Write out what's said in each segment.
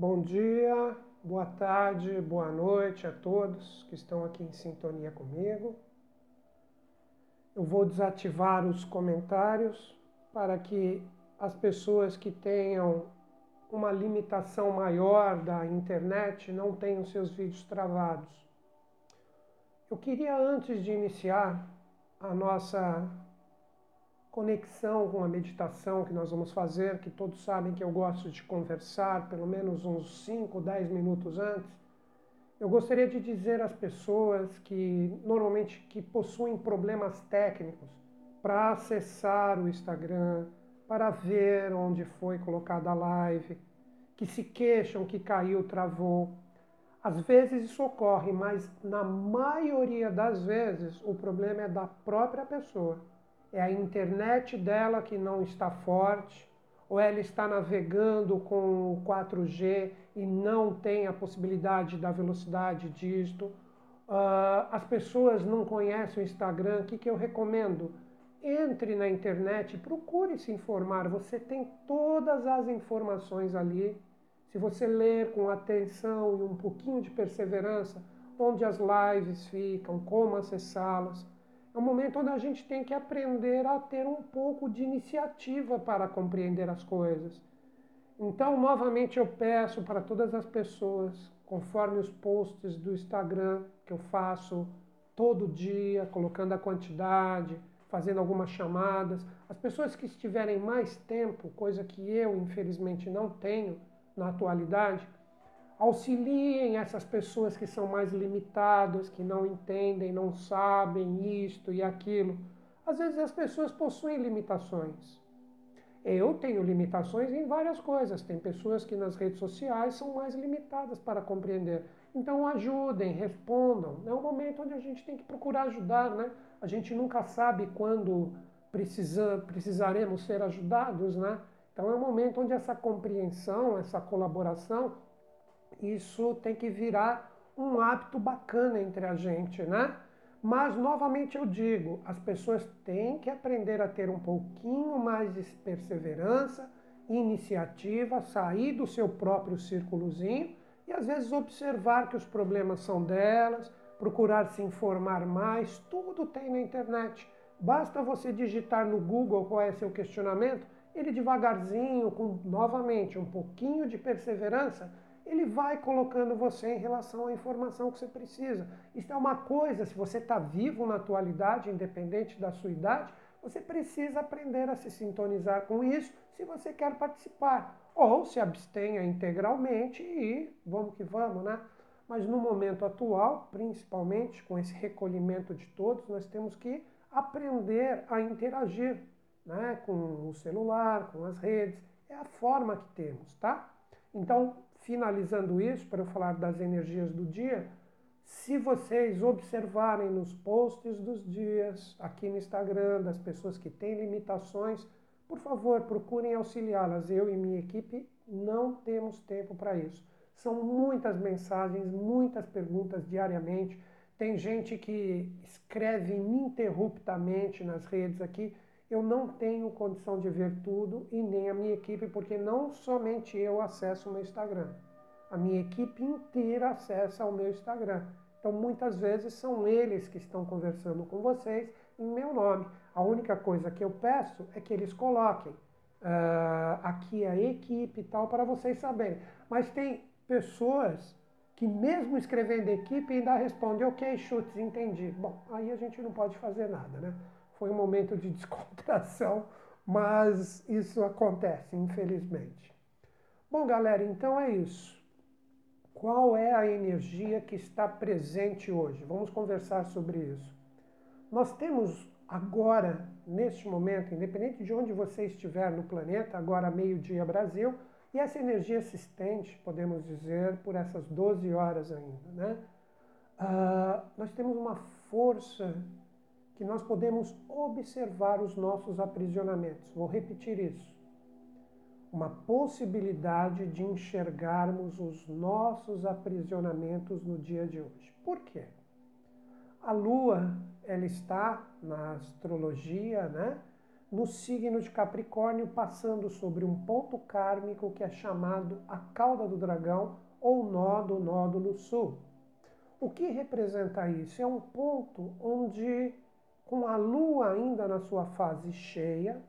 Bom dia, boa tarde, boa noite a todos que estão aqui em sintonia comigo. Eu vou desativar os comentários para que as pessoas que tenham uma limitação maior da internet não tenham seus vídeos travados. Eu queria, antes de iniciar a nossa conexão com a meditação que nós vamos fazer, que todos sabem que eu gosto de conversar pelo menos uns 5, 10 minutos antes, eu gostaria de dizer às pessoas que normalmente que possuem problemas técnicos para acessar o Instagram, para ver onde foi colocada a live, que se queixam que caiu, travou. Às vezes isso ocorre, mas na maioria das vezes o problema é da própria pessoa é a internet dela que não está forte, ou ela está navegando com o 4G e não tem a possibilidade da velocidade disto. Uh, as pessoas não conhecem o Instagram, o que, que eu recomendo? Entre na internet, procure se informar. Você tem todas as informações ali. Se você ler com atenção e um pouquinho de perseverança, onde as lives ficam, como acessá-las, é um momento onde a gente tem que aprender a ter um pouco de iniciativa para compreender as coisas. Então, novamente, eu peço para todas as pessoas, conforme os posts do Instagram que eu faço todo dia, colocando a quantidade, fazendo algumas chamadas, as pessoas que estiverem mais tempo, coisa que eu, infelizmente, não tenho na atualidade, auxiliem essas pessoas que são mais limitadas, que não entendem, não sabem isto e aquilo. Às vezes as pessoas possuem limitações. Eu tenho limitações em várias coisas. Tem pessoas que nas redes sociais são mais limitadas para compreender. Então ajudem, respondam. É um momento onde a gente tem que procurar ajudar, né? A gente nunca sabe quando precisa, precisaremos ser ajudados, né? Então é um momento onde essa compreensão, essa colaboração isso tem que virar um hábito bacana entre a gente, né? Mas, novamente, eu digo: as pessoas têm que aprender a ter um pouquinho mais de perseverança, iniciativa, sair do seu próprio círculozinho e, às vezes, observar que os problemas são delas, procurar se informar mais. Tudo tem na internet. Basta você digitar no Google qual é seu questionamento, ele devagarzinho, com novamente um pouquinho de perseverança, ele vai colocando você em relação à informação que você precisa. Isso é uma coisa, se você está vivo na atualidade, independente da sua idade, você precisa aprender a se sintonizar com isso se você quer participar. Ou se abstenha integralmente e vamos que vamos, né? Mas no momento atual, principalmente com esse recolhimento de todos, nós temos que aprender a interagir né? com o celular, com as redes. É a forma que temos, tá? Então, finalizando isso, para eu falar das energias do dia, se vocês observarem nos posts dos dias, aqui no Instagram, das pessoas que têm limitações, por favor, procurem auxiliá-las. Eu e minha equipe não temos tempo para isso. São muitas mensagens, muitas perguntas diariamente. Tem gente que escreve ininterruptamente nas redes aqui eu não tenho condição de ver tudo e nem a minha equipe, porque não somente eu acesso o meu Instagram. A minha equipe inteira acessa o meu Instagram. Então, muitas vezes são eles que estão conversando com vocês em meu nome. A única coisa que eu peço é que eles coloquem uh, aqui a equipe e tal, para vocês saberem. Mas tem pessoas que, mesmo escrevendo equipe, ainda respondem: Ok, chutes, entendi. Bom, aí a gente não pode fazer nada, né? Foi um momento de descontração, mas isso acontece, infelizmente. Bom, galera, então é isso. Qual é a energia que está presente hoje? Vamos conversar sobre isso. Nós temos agora, neste momento, independente de onde você estiver no planeta, agora meio-dia Brasil, e essa energia se estende, podemos dizer, por essas 12 horas ainda. Né? Uh, nós temos uma força que nós podemos observar os nossos aprisionamentos. Vou repetir isso. Uma possibilidade de enxergarmos os nossos aprisionamentos no dia de hoje. Por quê? A Lua, ela está na astrologia, né? no signo de Capricórnio, passando sobre um ponto kármico que é chamado a cauda do dragão ou nó do nódulo sul. O que representa isso? É um ponto onde, com a lua ainda na sua fase cheia,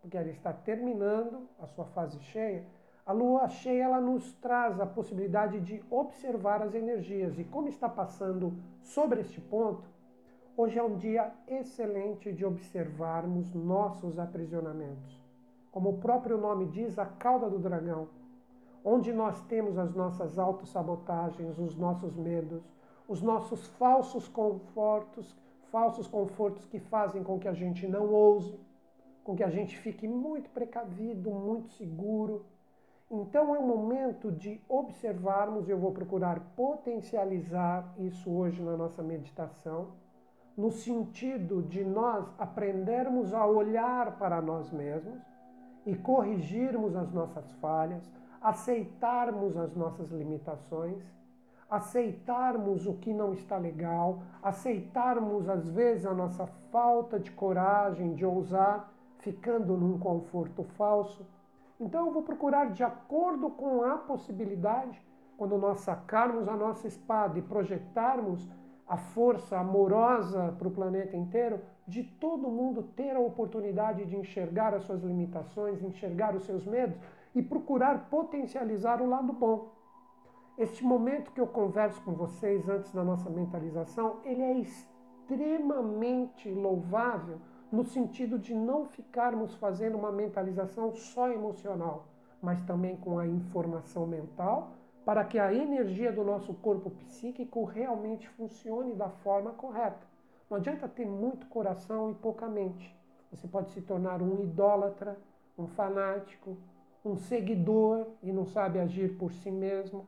porque ela está terminando a sua fase cheia, a lua cheia ela nos traz a possibilidade de observar as energias. E como está passando sobre este ponto, hoje é um dia excelente de observarmos nossos aprisionamentos. Como o próprio nome diz, a cauda do dragão, onde nós temos as nossas autossabotagens, os nossos medos, os nossos falsos confortos, falsos confortos que fazem com que a gente não ouse, com que a gente fique muito precavido, muito seguro. Então é um momento de observarmos, eu vou procurar potencializar isso hoje na nossa meditação, no sentido de nós aprendermos a olhar para nós mesmos e corrigirmos as nossas falhas, aceitarmos as nossas limitações, aceitarmos o que não está legal, aceitarmos às vezes a nossa falta de coragem de ousar, ficando num conforto falso então eu vou procurar, de acordo com a possibilidade, quando nós sacarmos a nossa espada e projetarmos a força amorosa para o planeta inteiro, de todo mundo ter a oportunidade de enxergar as suas limitações, enxergar os seus medos e procurar potencializar o lado bom. Este momento que eu converso com vocês antes da nossa mentalização, ele é extremamente louvável no sentido de não ficarmos fazendo uma mentalização só emocional, mas também com a informação mental, para que a energia do nosso corpo psíquico realmente funcione da forma correta. Não adianta ter muito coração e pouca mente. Você pode se tornar um idólatra, um fanático, um seguidor e não sabe agir por si mesmo.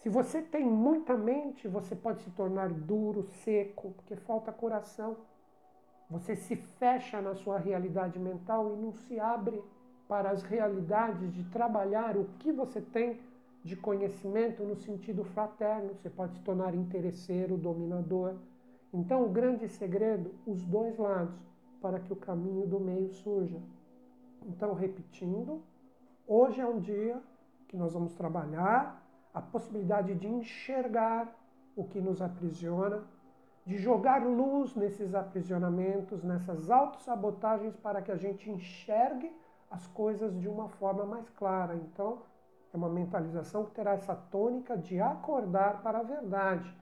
Se você tem muita mente, você pode se tornar duro, seco, porque falta coração. Você se fecha na sua realidade mental e não se abre para as realidades de trabalhar o que você tem de conhecimento no sentido fraterno. Você pode se tornar interesseiro, dominador. Então, o grande segredo, os dois lados, para que o caminho do meio surja. Então, repetindo, hoje é um dia que nós vamos trabalhar a possibilidade de enxergar o que nos aprisiona de jogar luz nesses aprisionamentos, nessas autossabotagens, para que a gente enxergue as coisas de uma forma mais clara. Então, é uma mentalização que terá essa tônica de acordar para a verdade.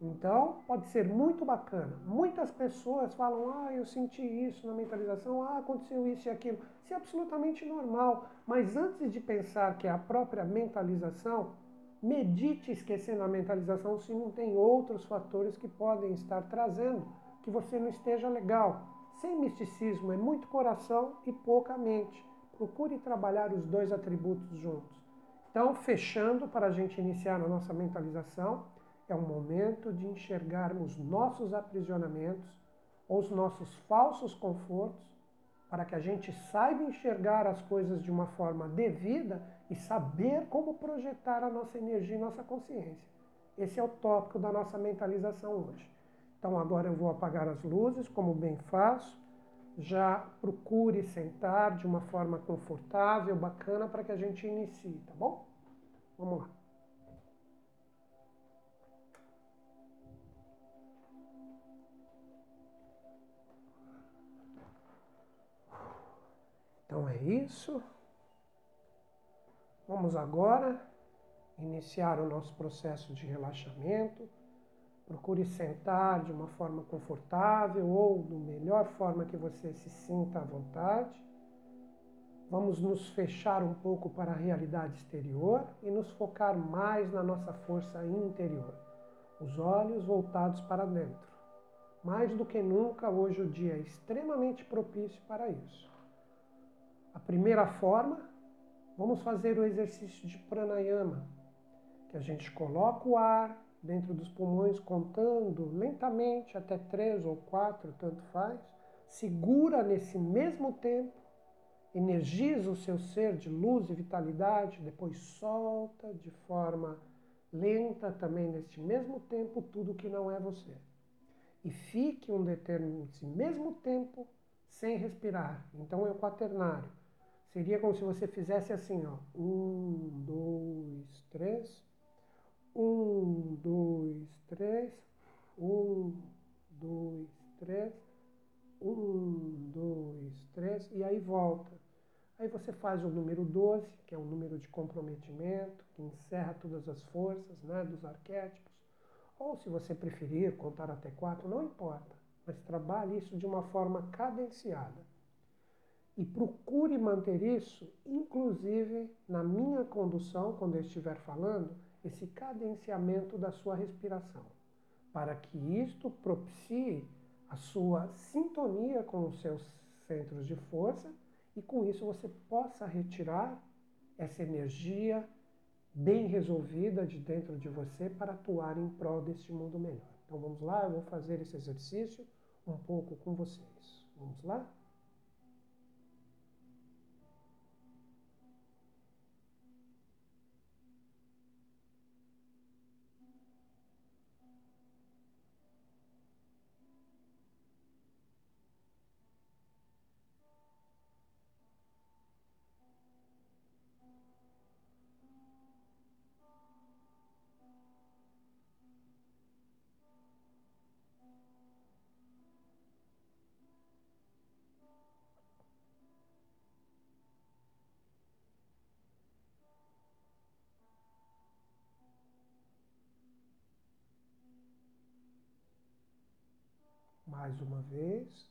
Então, pode ser muito bacana. Muitas pessoas falam: ah, eu senti isso na mentalização, ah, aconteceu isso e aquilo. Isso é absolutamente normal. Mas antes de pensar que é a própria mentalização, Medite esquecendo a mentalização se não tem outros fatores que podem estar trazendo que você não esteja legal. Sem misticismo é muito coração e pouca mente. Procure trabalhar os dois atributos juntos. Então, fechando para a gente iniciar a nossa mentalização, é um momento de enxergarmos nossos aprisionamentos ou os nossos falsos confortos para que a gente saiba enxergar as coisas de uma forma devida e saber como projetar a nossa energia e nossa consciência. Esse é o tópico da nossa mentalização hoje. Então agora eu vou apagar as luzes, como bem faço. Já procure sentar de uma forma confortável, bacana, para que a gente inicie, tá bom? Vamos lá. Então é isso. Vamos agora iniciar o nosso processo de relaxamento. Procure sentar de uma forma confortável ou da melhor forma que você se sinta à vontade. Vamos nos fechar um pouco para a realidade exterior e nos focar mais na nossa força interior, os olhos voltados para dentro. Mais do que nunca, hoje o dia é extremamente propício para isso. A primeira forma, vamos fazer o exercício de pranayama, que a gente coloca o ar dentro dos pulmões contando lentamente até três ou quatro, tanto faz, segura nesse mesmo tempo, energiza o seu ser de luz e vitalidade, depois solta de forma lenta também neste mesmo tempo tudo que não é você. E fique um determinado, mesmo tempo sem respirar. Então é o quaternário. Seria como se você fizesse assim, ó. Um, dois, três. Um, dois, três. Um, dois, três. Um, dois, três. E aí volta. Aí você faz o número 12, que é um número de comprometimento, que encerra todas as forças né, dos arquétipos. Ou, se você preferir, contar até quatro, não importa. Mas trabalhe isso de uma forma cadenciada. E procure manter isso, inclusive na minha condução, quando eu estiver falando, esse cadenciamento da sua respiração, para que isto propicie a sua sintonia com os seus centros de força e com isso você possa retirar essa energia bem resolvida de dentro de você para atuar em prol deste mundo melhor. Então vamos lá, eu vou fazer esse exercício um pouco com vocês. Vamos lá? Mais uma vez.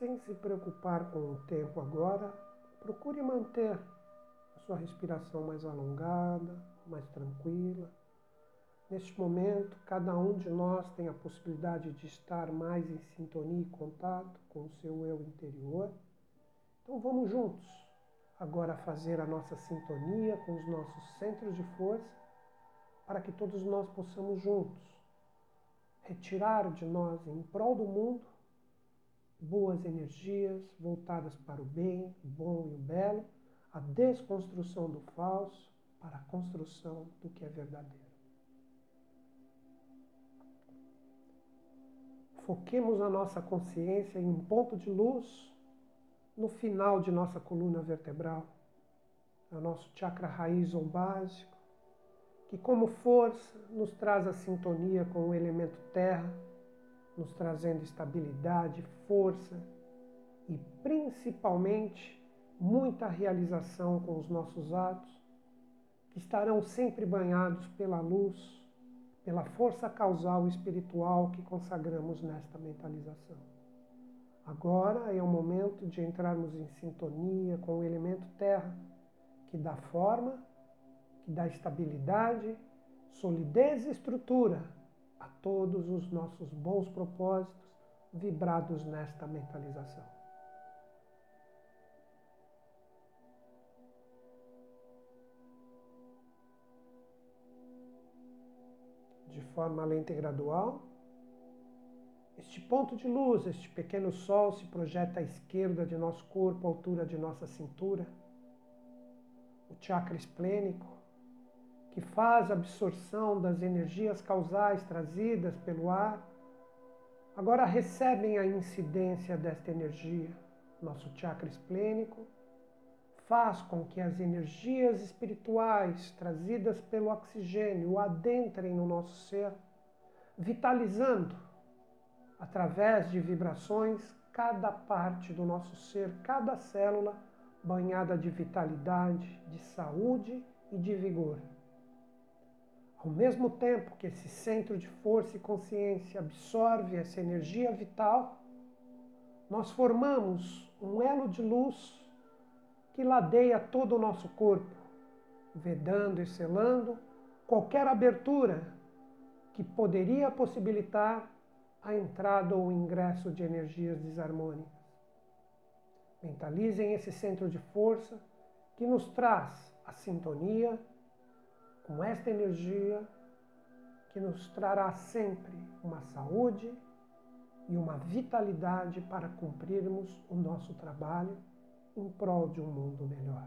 Sem se preocupar com o tempo agora, procure manter a sua respiração mais alongada, mais tranquila. Neste momento, cada um de nós tem a possibilidade de estar mais em sintonia e contato com o seu eu interior. Então vamos juntos agora fazer a nossa sintonia com os nossos centros de força, para que todos nós possamos juntos retirar de nós, em prol do mundo, boas energias voltadas para o bem, o bom e o belo, a desconstrução do falso para a construção do que é verdadeiro. Foquemos a nossa consciência em um ponto de luz no final de nossa coluna vertebral, é o nosso chakra raiz ou básico, que como força nos traz a sintonia com o elemento terra, nos trazendo estabilidade, força e principalmente muita realização com os nossos atos, que estarão sempre banhados pela luz, pela força causal espiritual que consagramos nesta mentalização. Agora é o momento de entrarmos em sintonia com o elemento terra, que dá forma, que dá estabilidade, solidez e estrutura a todos os nossos bons propósitos vibrados nesta mentalização. De forma lenta e gradual, este ponto de luz, este pequeno sol se projeta à esquerda de nosso corpo, à altura de nossa cintura. O chakra esplênico, que faz a absorção das energias causais trazidas pelo ar, agora recebem a incidência desta energia. Nosso chakra esplênico faz com que as energias espirituais trazidas pelo oxigênio adentrem no nosso ser, vitalizando através de vibrações, cada parte do nosso ser, cada célula banhada de vitalidade, de saúde e de vigor. Ao mesmo tempo que esse centro de força e consciência absorve essa energia vital, nós formamos um elo de luz que ladeia todo o nosso corpo, vedando e selando qualquer abertura que poderia possibilitar a entrada ou ingresso de energias desarmônicas. Mentalizem esse centro de força que nos traz a sintonia com esta energia que nos trará sempre uma saúde e uma vitalidade para cumprirmos o nosso trabalho em prol de um mundo melhor.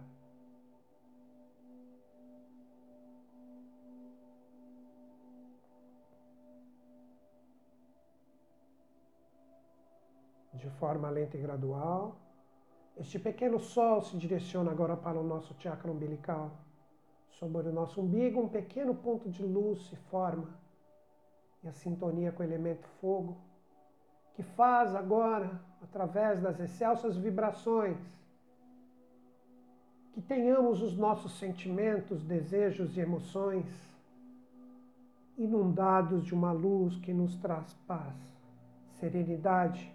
De forma lenta e gradual, este pequeno sol se direciona agora para o nosso chakra umbilical. Sobre o nosso umbigo, um pequeno ponto de luz se forma e a sintonia com o elemento fogo, que faz agora, através das excelsas vibrações, que tenhamos os nossos sentimentos, desejos e emoções inundados de uma luz que nos traz paz, serenidade,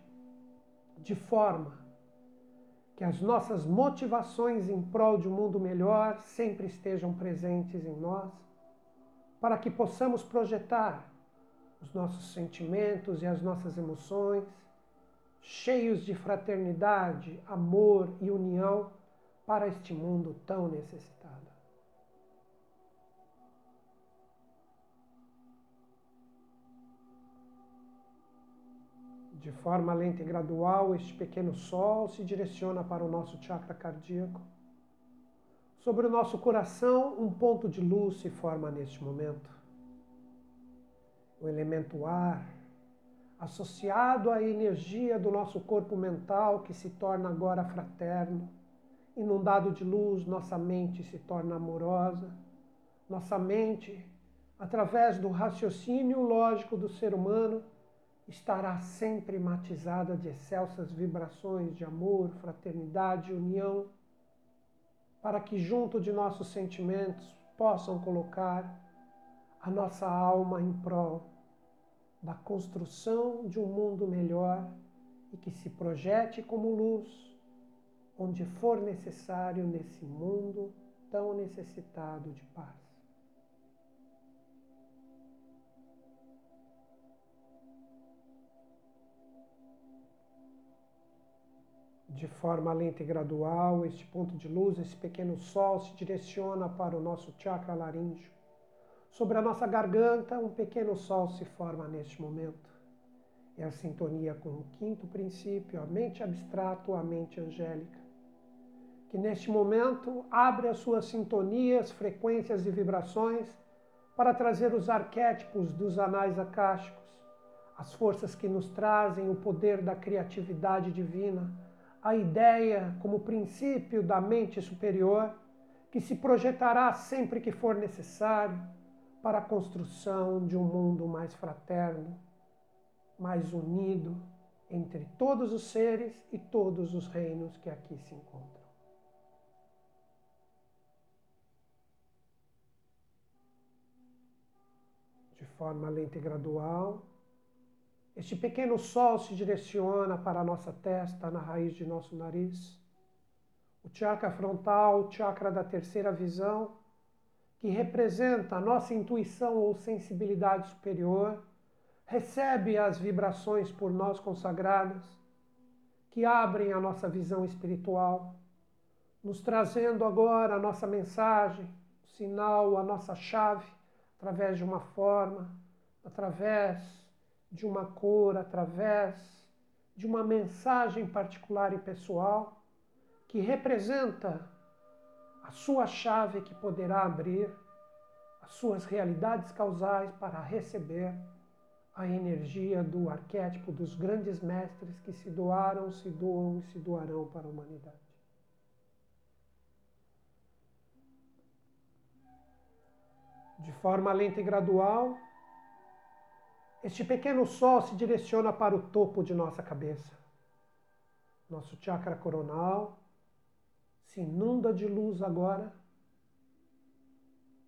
de forma que as nossas motivações em prol de um mundo melhor sempre estejam presentes em nós, para que possamos projetar os nossos sentimentos e as nossas emoções, cheios de fraternidade, amor e união para este mundo tão necessitado. De forma lenta e gradual, este pequeno sol se direciona para o nosso chakra cardíaco. Sobre o nosso coração, um ponto de luz se forma neste momento. O elemento ar, associado à energia do nosso corpo mental que se torna agora fraterno. Inundado de luz, nossa mente se torna amorosa. Nossa mente, através do raciocínio lógico do ser humano, estará sempre matizada de excelsas vibrações de amor, fraternidade união, para que junto de nossos sentimentos possam colocar a nossa alma em prol da construção de um mundo melhor e que se projete como luz onde for necessário nesse mundo tão necessitado de paz. De forma lenta e gradual, este ponto de luz, esse pequeno sol, se direciona para o nosso chakra laríngeo. Sobre a nossa garganta, um pequeno sol se forma neste momento. É a sintonia com o quinto princípio, a mente abstrato, a mente angélica, que neste momento abre as suas sintonias, frequências e vibrações para trazer os arquétipos dos anais acásticos, as forças que nos trazem o poder da criatividade divina a ideia como princípio da mente superior que se projetará sempre que for necessário para a construção de um mundo mais fraterno, mais unido entre todos os seres e todos os reinos que aqui se encontram. De forma lenta e gradual, este pequeno sol se direciona para a nossa testa, na raiz de nosso nariz. O chakra frontal, o chakra da terceira visão, que representa a nossa intuição ou sensibilidade superior, recebe as vibrações por nós consagradas, que abrem a nossa visão espiritual, nos trazendo agora a nossa mensagem, o sinal, a nossa chave, através de uma forma, através de uma cor, através de uma mensagem particular e pessoal que representa a sua chave que poderá abrir as suas realidades causais para receber a energia do arquétipo dos grandes mestres que se doaram, se doam e se doarão para a humanidade. De forma lenta e gradual, este pequeno sol se direciona para o topo de nossa cabeça. Nosso chakra coronal se inunda de luz agora,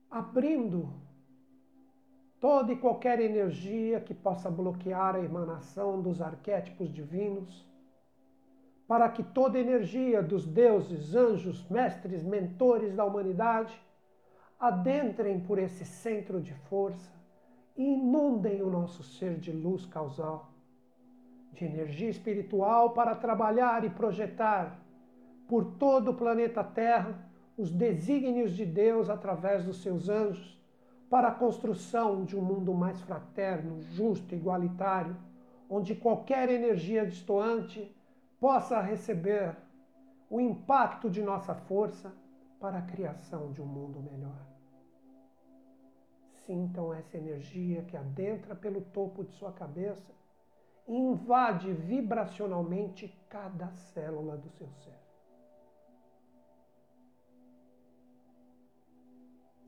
abrindo toda e qualquer energia que possa bloquear a emanação dos arquétipos divinos, para que toda energia dos deuses, anjos, mestres, mentores da humanidade adentrem por esse centro de força inundem o nosso ser de luz causal, de energia espiritual para trabalhar e projetar por todo o planeta Terra os desígnios de Deus através dos seus anjos para a construção de um mundo mais fraterno, justo, igualitário, onde qualquer energia destoante possa receber o impacto de nossa força para a criação de um mundo melhor sintam essa energia que adentra pelo topo de sua cabeça invade vibracionalmente cada célula do seu ser.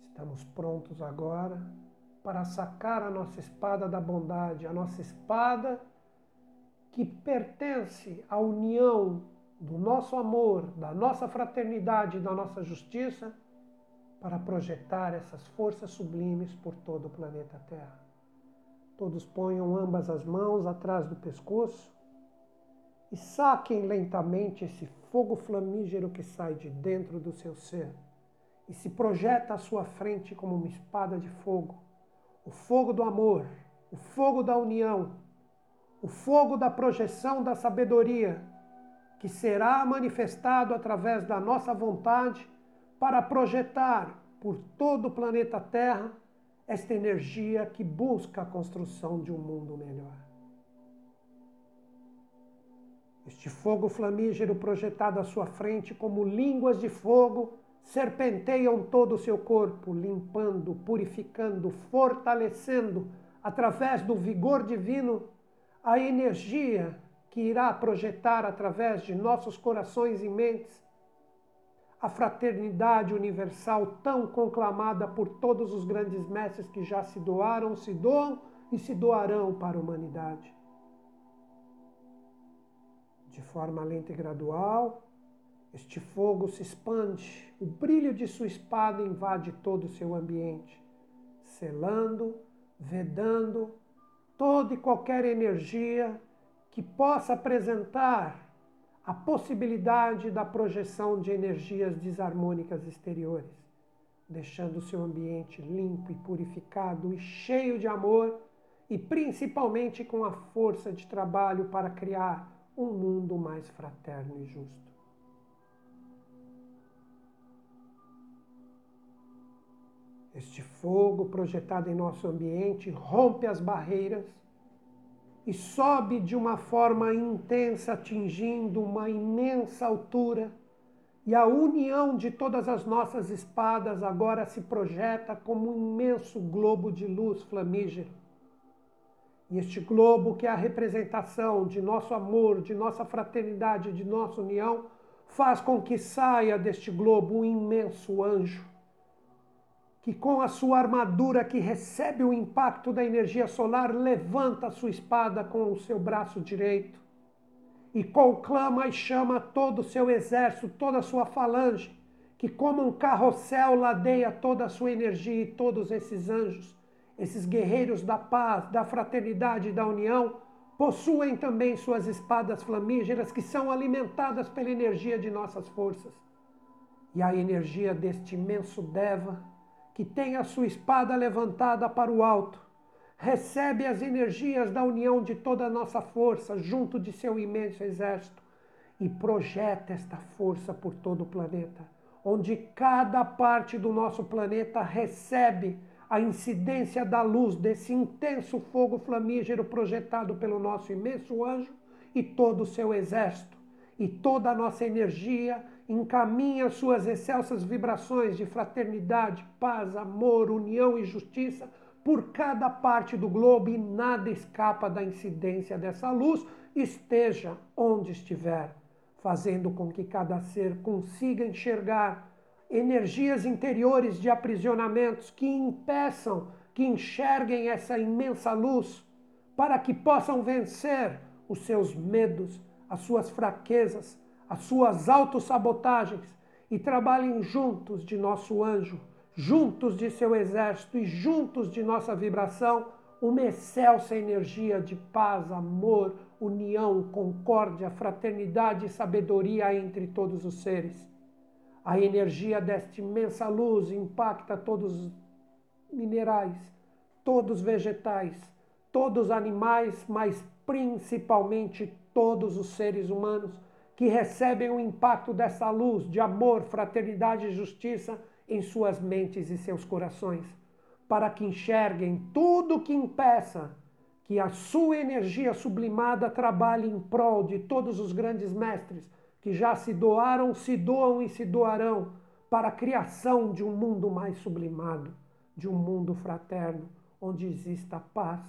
Estamos prontos agora para sacar a nossa espada da bondade, a nossa espada que pertence à união do nosso amor, da nossa fraternidade, da nossa justiça, para projetar essas forças sublimes por todo o planeta Terra. Todos ponham ambas as mãos atrás do pescoço e saquem lentamente esse fogo flamígero que sai de dentro do seu ser e se projeta à sua frente como uma espada de fogo. O fogo do amor, o fogo da união, o fogo da projeção da sabedoria, que será manifestado através da nossa vontade para projetar por todo o planeta Terra esta energia que busca a construção de um mundo melhor. Este fogo flamígero projetado à sua frente como línguas de fogo serpenteiam todo o seu corpo, limpando, purificando, fortalecendo, através do vigor divino, a energia que irá projetar através de nossos corações e mentes a fraternidade universal tão conclamada por todos os grandes mestres que já se doaram, se doam e se doarão para a humanidade. De forma lenta e gradual, este fogo se expande, o brilho de sua espada invade todo o seu ambiente, selando, vedando toda e qualquer energia que possa apresentar a possibilidade da projeção de energias desarmônicas exteriores, deixando o seu ambiente limpo e purificado e cheio de amor e principalmente com a força de trabalho para criar um mundo mais fraterno e justo. Este fogo projetado em nosso ambiente rompe as barreiras e sobe de uma forma intensa, atingindo uma imensa altura. E a união de todas as nossas espadas agora se projeta como um imenso globo de luz flamígero. E este globo, que é a representação de nosso amor, de nossa fraternidade, de nossa união, faz com que saia deste globo um imenso anjo que com a sua armadura que recebe o impacto da energia solar, levanta a sua espada com o seu braço direito e conclama e chama todo o seu exército, toda a sua falange, que como um carrossel ladeia toda a sua energia e todos esses anjos, esses guerreiros da paz, da fraternidade e da união, possuem também suas espadas flamígeras que são alimentadas pela energia de nossas forças. E a energia deste imenso Deva que tem a sua espada levantada para o alto, recebe as energias da união de toda a nossa força junto de seu imenso exército e projeta esta força por todo o planeta, onde cada parte do nosso planeta recebe a incidência da luz desse intenso fogo flamígero projetado pelo nosso imenso anjo e todo o seu exército, e toda a nossa energia encaminha suas excelsas vibrações de fraternidade, paz, amor, união e justiça por cada parte do globo e nada escapa da incidência dessa luz, esteja onde estiver, fazendo com que cada ser consiga enxergar energias interiores de aprisionamentos que impeçam que enxerguem essa imensa luz, para que possam vencer os seus medos, as suas fraquezas, as suas autossabotagens e trabalhem juntos de nosso anjo, juntos de seu exército e juntos de nossa vibração, uma excelsa energia de paz, amor, união, concórdia, fraternidade e sabedoria entre todos os seres. A energia desta imensa luz impacta todos os minerais, todos os vegetais, todos os animais, mas principalmente todos os seres humanos que recebem o impacto dessa luz de amor, fraternidade e justiça em suas mentes e seus corações, para que enxerguem tudo que impeça que a sua energia sublimada trabalhe em prol de todos os grandes mestres que já se doaram, se doam e se doarão para a criação de um mundo mais sublimado, de um mundo fraterno, onde exista paz,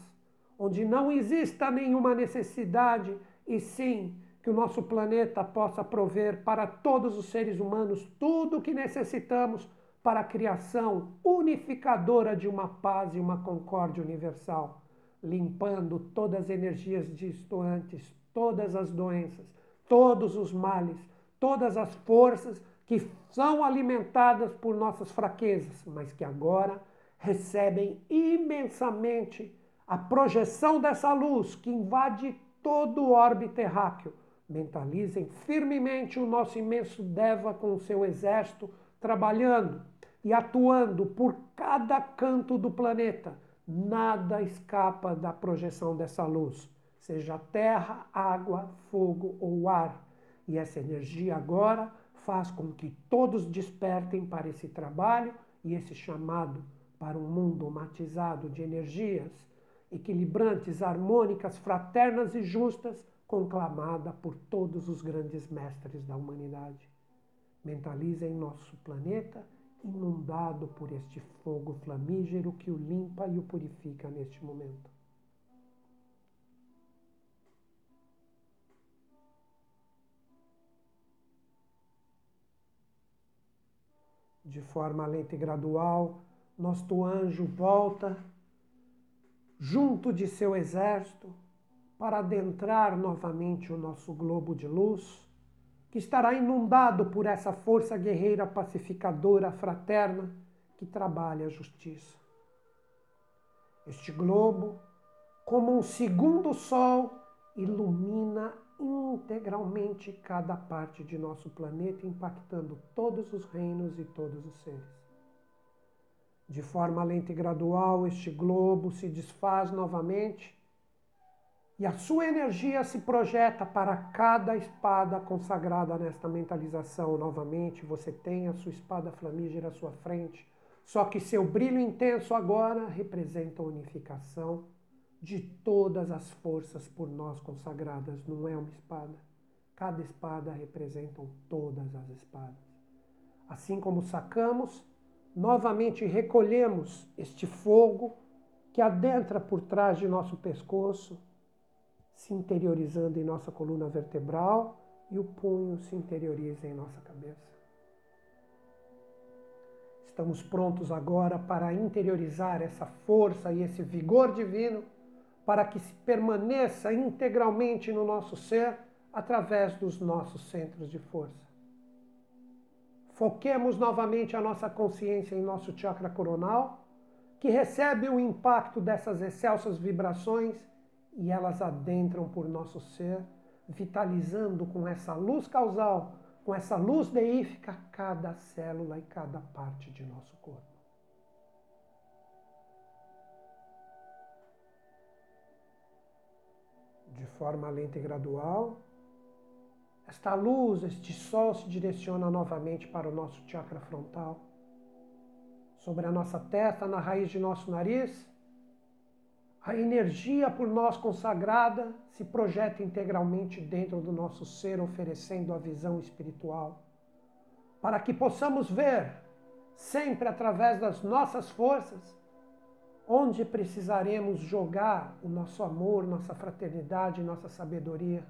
onde não exista nenhuma necessidade, e sim que o nosso planeta possa prover para todos os seres humanos tudo o que necessitamos para a criação unificadora de uma paz e uma concórdia universal, limpando todas as energias distantes, todas as doenças, todos os males, todas as forças que são alimentadas por nossas fraquezas, mas que agora recebem imensamente a projeção dessa luz que invade todo o orbe terráqueo. Mentalizem firmemente o nosso imenso Deva com o seu exército trabalhando e atuando por cada canto do planeta. Nada escapa da projeção dessa luz, seja terra, água, fogo ou ar. E essa energia agora faz com que todos despertem para esse trabalho e esse chamado para um mundo matizado de energias equilibrantes, harmônicas, fraternas e justas, conclamada por todos os grandes mestres da humanidade. Mentalizem nosso planeta inundado por este fogo flamígero que o limpa e o purifica neste momento. De forma lenta e gradual, nosso anjo volta junto de seu exército para adentrar novamente o nosso globo de luz, que estará inundado por essa força guerreira pacificadora fraterna que trabalha a justiça. Este globo, como um segundo sol, ilumina integralmente cada parte de nosso planeta, impactando todos os reinos e todos os seres. De forma lenta e gradual, este globo se desfaz novamente e a sua energia se projeta para cada espada consagrada nesta mentalização. Novamente, você tem a sua espada flamígera à sua frente, só que seu brilho intenso agora representa a unificação de todas as forças por nós consagradas. Não é uma espada. Cada espada representa todas as espadas. Assim como sacamos novamente recolhemos este fogo que adentra por trás de nosso pescoço, se interiorizando em nossa coluna vertebral e o punho se interioriza em nossa cabeça. Estamos prontos agora para interiorizar essa força e esse vigor divino para que se permaneça integralmente no nosso ser através dos nossos centros de força. Foquemos novamente a nossa consciência em nosso chakra coronal, que recebe o impacto dessas excelsas vibrações e elas adentram por nosso ser, vitalizando com essa luz causal, com essa luz deífica, cada célula e cada parte de nosso corpo. De forma lenta e gradual, esta luz, este sol se direciona novamente para o nosso chakra frontal. Sobre a nossa testa, na raiz de nosso nariz, a energia por nós consagrada se projeta integralmente dentro do nosso ser, oferecendo a visão espiritual, para que possamos ver, sempre através das nossas forças, onde precisaremos jogar o nosso amor, nossa fraternidade, nossa sabedoria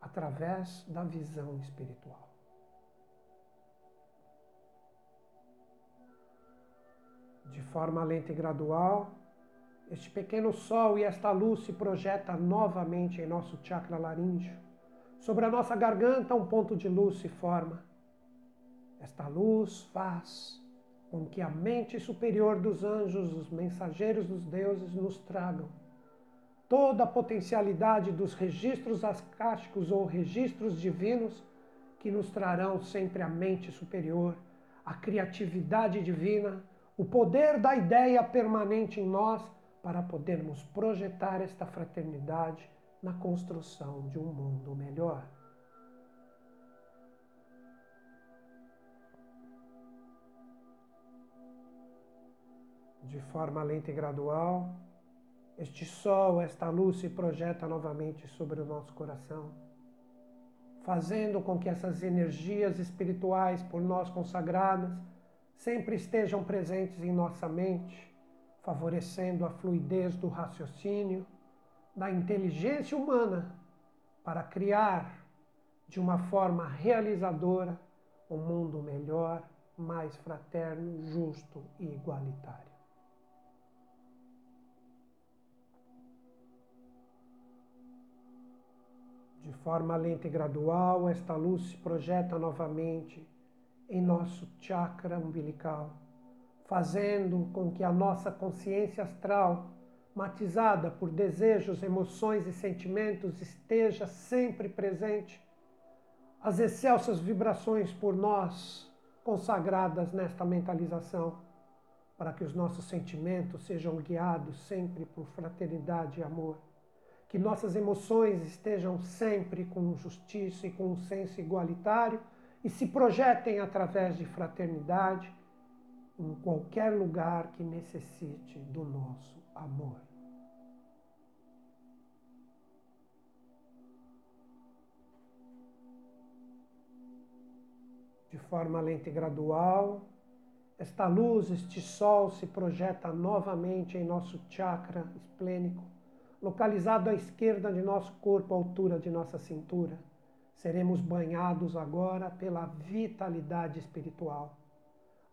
através da visão espiritual. De forma lenta e gradual, este pequeno sol e esta luz se projeta novamente em nosso chakra laríngeo. Sobre a nossa garganta, um ponto de luz se forma. Esta luz faz com que a mente superior dos anjos, os mensageiros dos deuses, nos tragam toda a potencialidade dos registros ascásticos ou registros divinos que nos trarão sempre a mente superior, a criatividade divina, o poder da ideia permanente em nós para podermos projetar esta fraternidade na construção de um mundo melhor. De forma lenta e gradual, este sol, esta luz se projeta novamente sobre o nosso coração, fazendo com que essas energias espirituais por nós consagradas sempre estejam presentes em nossa mente, favorecendo a fluidez do raciocínio, da inteligência humana para criar de uma forma realizadora um mundo melhor, mais fraterno, justo e igualitário. De forma lenta e gradual, esta luz se projeta novamente em nosso chakra umbilical, fazendo com que a nossa consciência astral, matizada por desejos, emoções e sentimentos, esteja sempre presente. As excelsas vibrações por nós consagradas nesta mentalização, para que os nossos sentimentos sejam guiados sempre por fraternidade e amor que nossas emoções estejam sempre com justiça e com um senso igualitário e se projetem através de fraternidade em qualquer lugar que necessite do nosso amor. De forma lenta e gradual, esta luz, este sol se projeta novamente em nosso chakra esplênico localizado à esquerda de nosso corpo, à altura de nossa cintura. Seremos banhados agora pela vitalidade espiritual.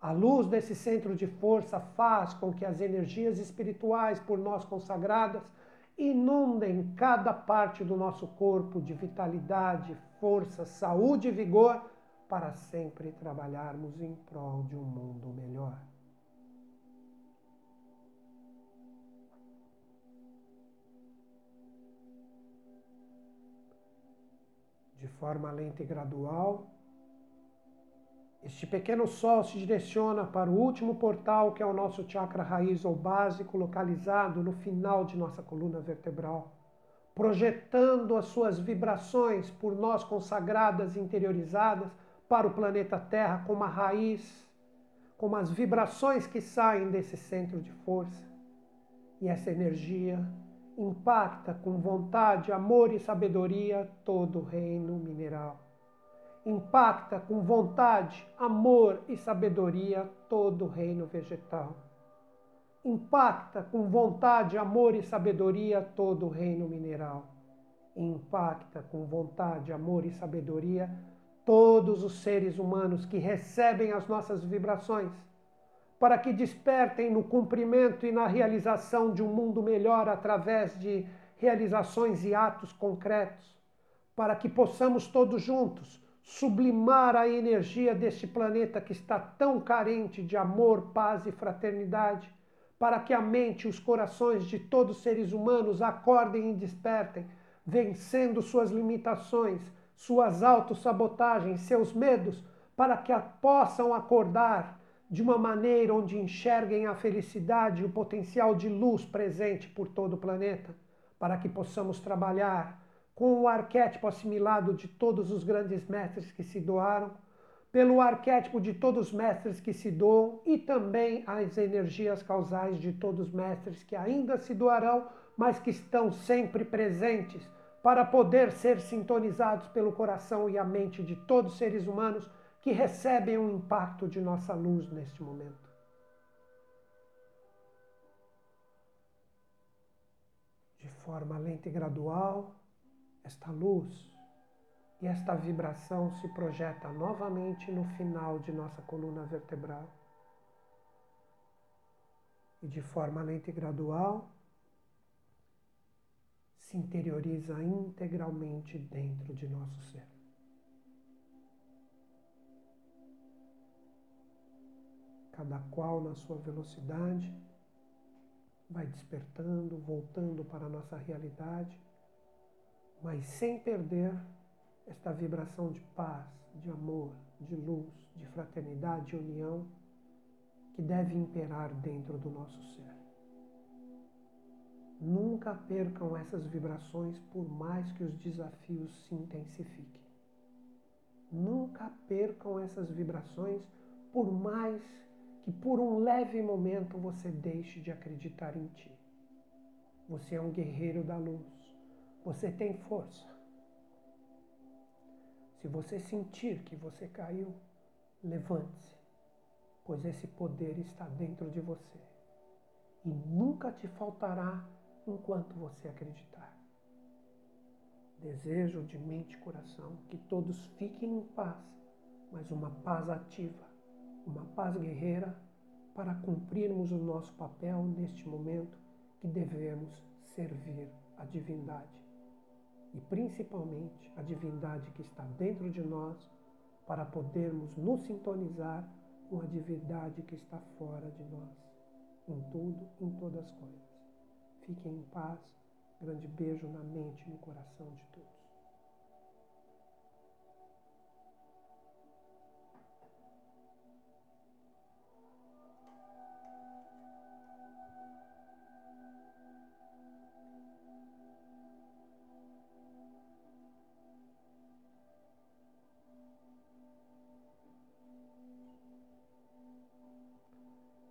A luz desse centro de força faz com que as energias espirituais por nós consagradas inundem cada parte do nosso corpo de vitalidade, força, saúde e vigor para sempre trabalharmos em prol de um mundo melhor. De forma lenta e gradual. Este pequeno sol se direciona para o último portal, que é o nosso chakra raiz ou básico, localizado no final de nossa coluna vertebral, projetando as suas vibrações por nós consagradas e interiorizadas para o planeta Terra como a raiz, como as vibrações que saem desse centro de força. E essa energia impacta com vontade, amor e sabedoria todo o reino mineral. Impacta com vontade, amor e sabedoria todo o reino vegetal. Impacta com vontade, amor e sabedoria todo o reino mineral. Impacta com vontade, amor e sabedoria todos os seres humanos que recebem as nossas vibrações para que despertem no cumprimento e na realização de um mundo melhor através de realizações e atos concretos, para que possamos todos juntos sublimar a energia deste planeta que está tão carente de amor, paz e fraternidade, para que a mente e os corações de todos os seres humanos acordem e despertem, vencendo suas limitações, suas autossabotagens, seus medos, para que possam acordar de uma maneira onde enxerguem a felicidade e o potencial de luz presente por todo o planeta, para que possamos trabalhar com o arquétipo assimilado de todos os grandes mestres que se doaram, pelo arquétipo de todos os mestres que se doam e também as energias causais de todos os mestres que ainda se doarão, mas que estão sempre presentes para poder ser sintonizados pelo coração e a mente de todos os seres humanos que recebem o impacto de nossa luz neste momento. De forma lenta e gradual, esta luz e esta vibração se projeta novamente no final de nossa coluna vertebral. E de forma lenta e gradual, se interioriza integralmente dentro de nosso ser. Cada qual na sua velocidade, vai despertando, voltando para a nossa realidade, mas sem perder esta vibração de paz, de amor, de luz, de fraternidade, de união que deve imperar dentro do nosso ser. Nunca percam essas vibrações por mais que os desafios se intensifiquem. Nunca percam essas vibrações por mais que por um leve momento você deixe de acreditar em ti. Você é um guerreiro da luz. Você tem força. Se você sentir que você caiu, levante-se, pois esse poder está dentro de você. e nunca te faltará enquanto você acreditar. Desejo de mente e coração que todos fiquem em paz, mas uma paz ativa, uma paz guerreira para cumprirmos o nosso papel neste momento que devemos servir a divindade. E principalmente a divindade que está dentro de nós para podermos nos sintonizar com a divindade que está fora de nós, em tudo, em todas as coisas. Fiquem em paz. Grande beijo na mente e no coração de todos.